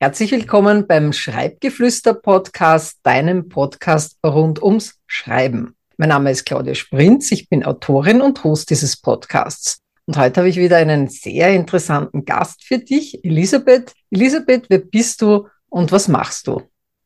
Herzlich willkommen beim Schreibgeflüster-Podcast, deinem Podcast rund ums Schreiben. Mein Name ist Claudia Sprinz, ich bin Autorin und Host dieses Podcasts. Und heute habe ich wieder einen sehr interessanten Gast für dich, Elisabeth. Elisabeth, wer bist du und was machst du?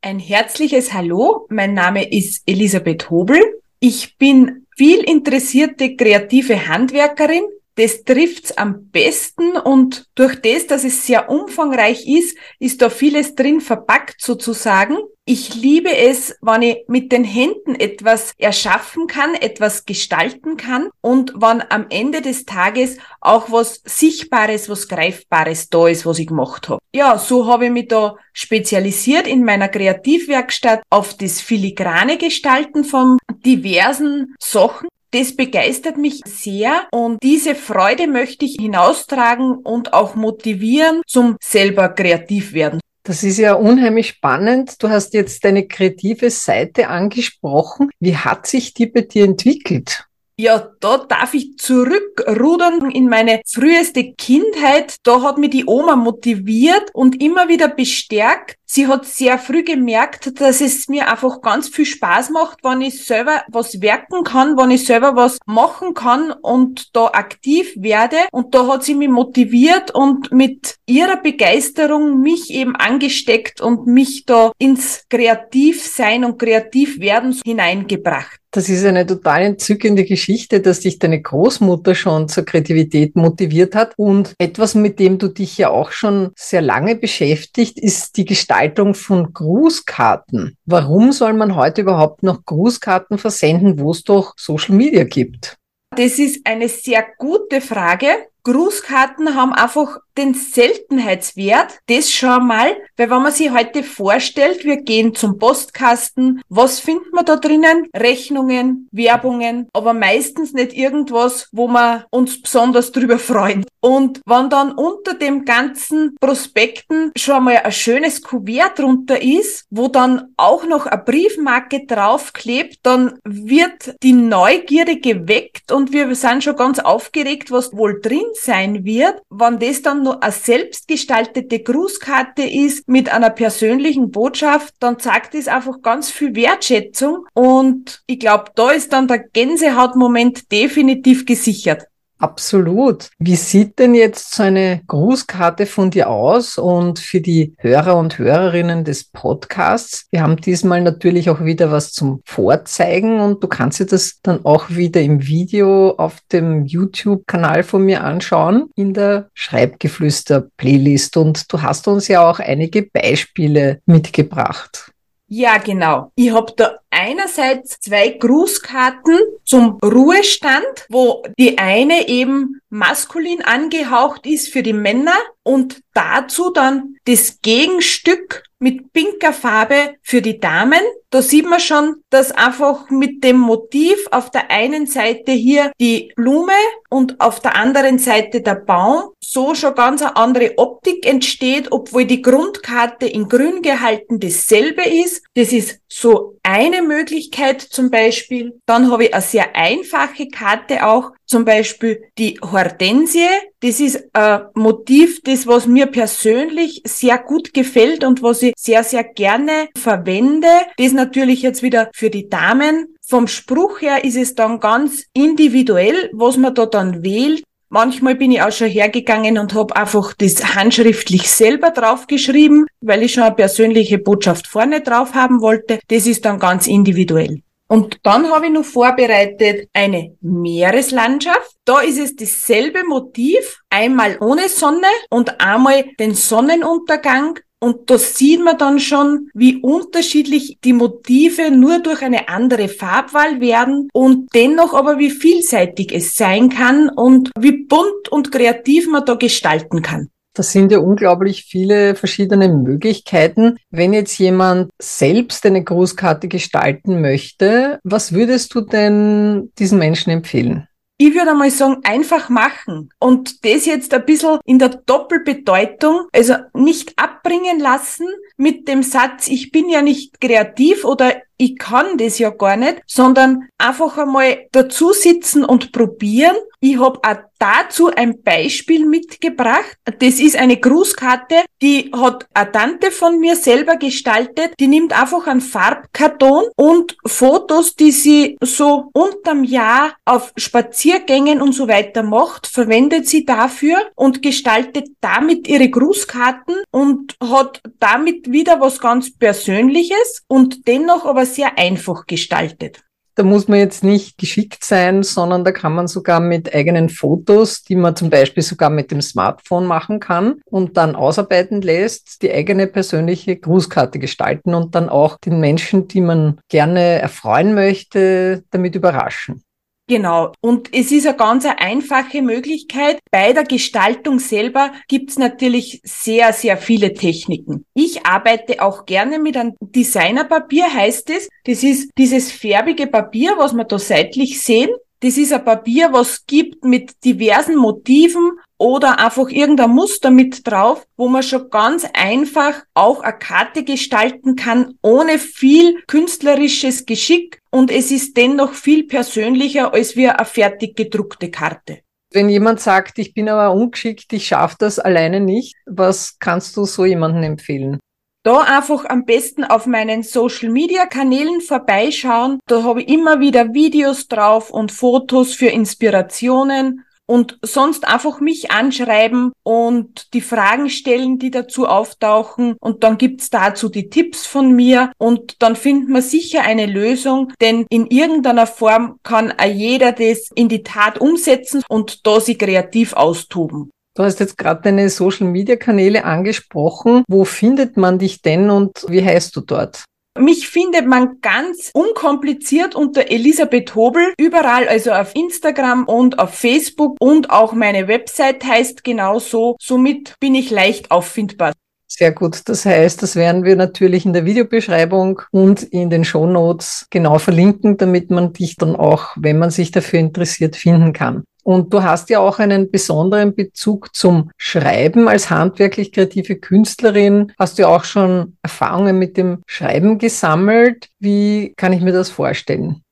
Ein herzliches Hallo, mein Name ist Elisabeth Hobel. Ich bin viel interessierte kreative Handwerkerin, das trifft's am besten und durch das, dass es sehr umfangreich ist, ist da vieles drin verpackt sozusagen. Ich liebe es, wenn ich mit den Händen etwas erschaffen kann, etwas gestalten kann und wann am Ende des Tages auch was Sichtbares, was Greifbares da ist, was ich gemacht habe. Ja, so habe ich mich da spezialisiert in meiner Kreativwerkstatt auf das filigrane Gestalten von diversen Sachen das begeistert mich sehr und diese Freude möchte ich hinaustragen und auch motivieren zum selber kreativ werden. Das ist ja unheimlich spannend. Du hast jetzt deine kreative Seite angesprochen. Wie hat sich die bei dir entwickelt? Ja, da darf ich zurückrudern in meine früheste Kindheit. Da hat mich die Oma motiviert und immer wieder bestärkt. Sie hat sehr früh gemerkt, dass es mir einfach ganz viel Spaß macht, wenn ich selber was werken kann, wenn ich selber was machen kann und da aktiv werde. Und da hat sie mich motiviert und mit ihrer Begeisterung mich eben angesteckt und mich da ins Kreativsein und Kreativwerden hineingebracht. Das ist eine total entzückende Geschichte, dass dich deine Großmutter schon zur Kreativität motiviert hat. Und etwas, mit dem du dich ja auch schon sehr lange beschäftigt, ist die Gestaltung von Grußkarten. Warum soll man heute überhaupt noch Grußkarten versenden, wo es doch Social Media gibt? Das ist eine sehr gute Frage. Grußkarten haben einfach den Seltenheitswert, das schon mal, weil wenn man sich heute vorstellt, wir gehen zum Postkasten, was findet man da drinnen? Rechnungen, Werbungen, aber meistens nicht irgendwas, wo wir uns besonders drüber freuen. Und wenn dann unter dem ganzen Prospekten schon mal ein schönes Kuvert drunter ist, wo dann auch noch eine Briefmarke draufklebt, dann wird die Neugierde geweckt und wir sind schon ganz aufgeregt, was wohl drin sein wird. Wenn das dann nur eine selbstgestaltete Grußkarte ist mit einer persönlichen Botschaft, dann zeigt es einfach ganz viel Wertschätzung und ich glaube, da ist dann der Gänsehautmoment definitiv gesichert. Absolut. Wie sieht denn jetzt so eine Grußkarte von dir aus? Und für die Hörer und Hörerinnen des Podcasts, wir haben diesmal natürlich auch wieder was zum Vorzeigen und du kannst dir das dann auch wieder im Video auf dem YouTube-Kanal von mir anschauen, in der Schreibgeflüster-Playlist. Und du hast uns ja auch einige Beispiele mitgebracht. Ja, genau. Ich habe da einerseits zwei Grußkarten zum Ruhestand, wo die eine eben maskulin angehaucht ist für die Männer und dazu dann das Gegenstück mit pinker Farbe für die Damen. Da sieht man schon, dass einfach mit dem Motiv auf der einen Seite hier die Blume und auf der anderen Seite der Baum so schon ganz eine andere Optik entsteht, obwohl die Grundkarte in grün gehalten dasselbe ist. Das ist so eine Möglichkeit zum Beispiel. Dann habe ich eine sehr einfache Karte auch, zum Beispiel die Hortensie. Das ist ein Motiv, das was mir persönlich sehr gut gefällt und was ich sehr, sehr gerne verwende. Das natürlich jetzt wieder für die Damen. Vom Spruch her ist es dann ganz individuell, was man da dann wählt. Manchmal bin ich auch schon hergegangen und habe einfach das handschriftlich selber draufgeschrieben, weil ich schon eine persönliche Botschaft vorne drauf haben wollte. Das ist dann ganz individuell. Und dann habe ich noch vorbereitet eine Meereslandschaft. Da ist es dasselbe Motiv, einmal ohne Sonne und einmal den Sonnenuntergang und da sieht man dann schon, wie unterschiedlich die Motive nur durch eine andere Farbwahl werden und dennoch aber wie vielseitig es sein kann und wie bunt und kreativ man da gestalten kann. Das sind ja unglaublich viele verschiedene Möglichkeiten. Wenn jetzt jemand selbst eine Grußkarte gestalten möchte, was würdest du denn diesen Menschen empfehlen? Ich würde einmal sagen, einfach machen. Und das jetzt ein bisschen in der Doppelbedeutung, also nicht abbringen lassen mit dem Satz, ich bin ja nicht kreativ oder ich kann das ja gar nicht, sondern einfach einmal dazu sitzen und probieren. Ich habe auch dazu ein Beispiel mitgebracht. Das ist eine Grußkarte, die hat eine Tante von mir selber gestaltet. Die nimmt einfach einen Farbkarton und Fotos, die sie so unterm Jahr auf Spaziergängen und so weiter macht, verwendet sie dafür und gestaltet damit ihre Grußkarten und hat damit wieder was ganz Persönliches und dennoch aber sehr einfach gestaltet. Da muss man jetzt nicht geschickt sein, sondern da kann man sogar mit eigenen Fotos, die man zum Beispiel sogar mit dem Smartphone machen kann und dann ausarbeiten lässt, die eigene persönliche Grußkarte gestalten und dann auch den Menschen, die man gerne erfreuen möchte, damit überraschen. Genau. Und es ist eine ganz einfache Möglichkeit. Bei der Gestaltung selber gibt es natürlich sehr, sehr viele Techniken. Ich arbeite auch gerne mit einem Designerpapier, heißt es. Das ist dieses färbige Papier, was wir da seitlich sehen. Das ist ein Papier, was gibt mit diversen Motiven oder einfach irgendein Muster mit drauf, wo man schon ganz einfach auch eine Karte gestalten kann, ohne viel künstlerisches Geschick. Und es ist dennoch viel persönlicher als wie eine fertig gedruckte Karte. Wenn jemand sagt, ich bin aber ungeschickt, ich schaffe das alleine nicht, was kannst du so jemandem empfehlen? da einfach am besten auf meinen Social Media Kanälen vorbeischauen. Da habe ich immer wieder Videos drauf und Fotos für Inspirationen und sonst einfach mich anschreiben und die Fragen stellen, die dazu auftauchen und dann gibt's dazu die Tipps von mir und dann findet man sicher eine Lösung, denn in irgendeiner Form kann jeder das in die Tat umsetzen und da sie kreativ austoben. Du hast jetzt gerade deine Social-Media-Kanäle angesprochen. Wo findet man dich denn und wie heißt du dort? Mich findet man ganz unkompliziert unter Elisabeth Hobel überall, also auf Instagram und auf Facebook und auch meine Website heißt genauso. Somit bin ich leicht auffindbar. Sehr gut. Das heißt, das werden wir natürlich in der Videobeschreibung und in den Show Notes genau verlinken, damit man dich dann auch, wenn man sich dafür interessiert, finden kann. Und du hast ja auch einen besonderen Bezug zum Schreiben als handwerklich kreative Künstlerin. Hast du auch schon Erfahrungen mit dem Schreiben gesammelt? Wie kann ich mir das vorstellen?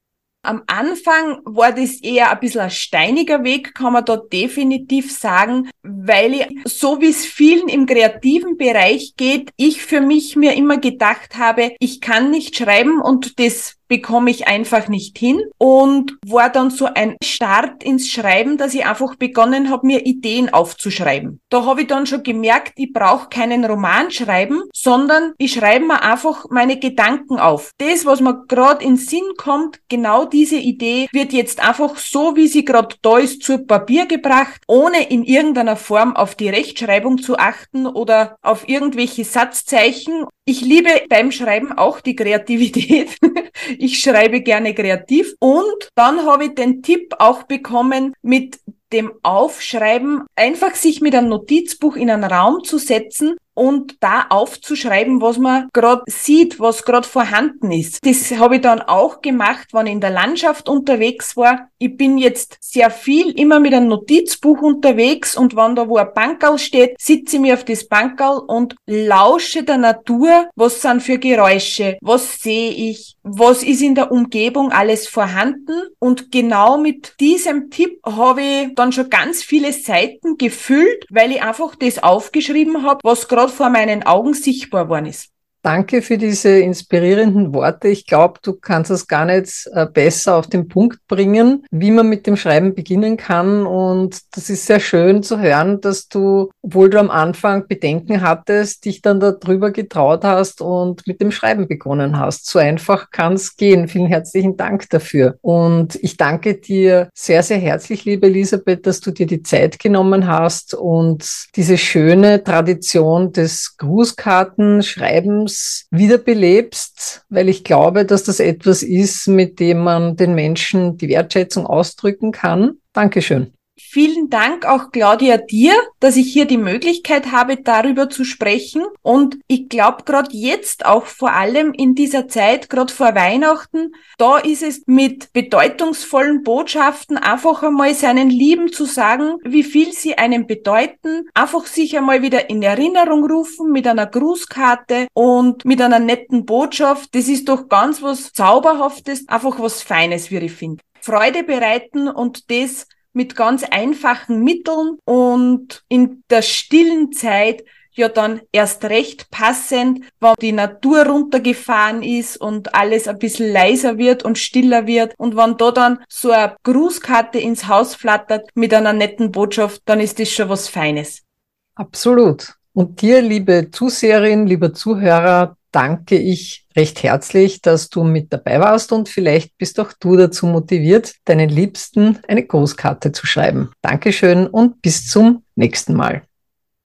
Am Anfang war das eher ein bisschen ein steiniger Weg, kann man da definitiv sagen, weil ich, so wie es vielen im kreativen Bereich geht, ich für mich mir immer gedacht habe, ich kann nicht schreiben und das bekomme ich einfach nicht hin und war dann so ein Start ins Schreiben, dass ich einfach begonnen habe, mir Ideen aufzuschreiben. Da habe ich dann schon gemerkt, ich brauche keinen Roman schreiben, sondern ich schreibe mir einfach meine Gedanken auf. Das, was mir gerade in Sinn kommt, genau diese Idee wird jetzt einfach so, wie sie gerade da ist, zu Papier gebracht, ohne in irgendeiner Form auf die Rechtschreibung zu achten oder auf irgendwelche Satzzeichen. Ich liebe beim Schreiben auch die Kreativität. Ich schreibe gerne kreativ. Und dann habe ich den Tipp auch bekommen, mit dem Aufschreiben einfach sich mit einem Notizbuch in einen Raum zu setzen und da aufzuschreiben, was man gerade sieht, was gerade vorhanden ist. Das habe ich dann auch gemacht, wenn ich in der Landschaft unterwegs war. Ich bin jetzt sehr viel immer mit einem Notizbuch unterwegs und wenn da wo ein Bankerl steht, sitze ich mir auf das Bankerl und lausche der Natur, was sind für Geräusche, was sehe ich, was ist in der Umgebung alles vorhanden und genau mit diesem Tipp habe ich dann schon ganz viele Seiten gefüllt, weil ich einfach das aufgeschrieben habe, was gerade vor meinen Augen sichtbar worden ist. Danke für diese inspirierenden Worte. Ich glaube, du kannst es gar nicht äh, besser auf den Punkt bringen, wie man mit dem Schreiben beginnen kann. Und das ist sehr schön zu hören, dass du, obwohl du am Anfang Bedenken hattest, dich dann darüber getraut hast und mit dem Schreiben begonnen hast. So einfach kann es gehen. Vielen herzlichen Dank dafür. Und ich danke dir sehr, sehr herzlich, liebe Elisabeth, dass du dir die Zeit genommen hast und diese schöne Tradition des Grußkartenschreibens Lebens wiederbelebst, weil ich glaube, dass das etwas ist, mit dem man den Menschen die Wertschätzung ausdrücken kann. Dankeschön. Vielen Dank auch Claudia dir, dass ich hier die Möglichkeit habe, darüber zu sprechen. Und ich glaube, gerade jetzt auch vor allem in dieser Zeit, gerade vor Weihnachten, da ist es mit bedeutungsvollen Botschaften einfach einmal seinen Lieben zu sagen, wie viel sie einem bedeuten, einfach sich einmal wieder in Erinnerung rufen mit einer Grußkarte und mit einer netten Botschaft. Das ist doch ganz was Zauberhaftes, einfach was Feines, wie ich finde. Freude bereiten und das mit ganz einfachen Mitteln und in der stillen Zeit ja dann erst recht passend, wenn die Natur runtergefahren ist und alles ein bisschen leiser wird und stiller wird und wenn da dann so eine Grußkarte ins Haus flattert mit einer netten Botschaft, dann ist das schon was Feines. Absolut. Und dir, liebe Zuseherin, lieber Zuhörer, danke ich recht herzlich, dass du mit dabei warst und vielleicht bist auch du dazu motiviert, deinen Liebsten eine Großkarte zu schreiben. Dankeschön und bis zum nächsten Mal.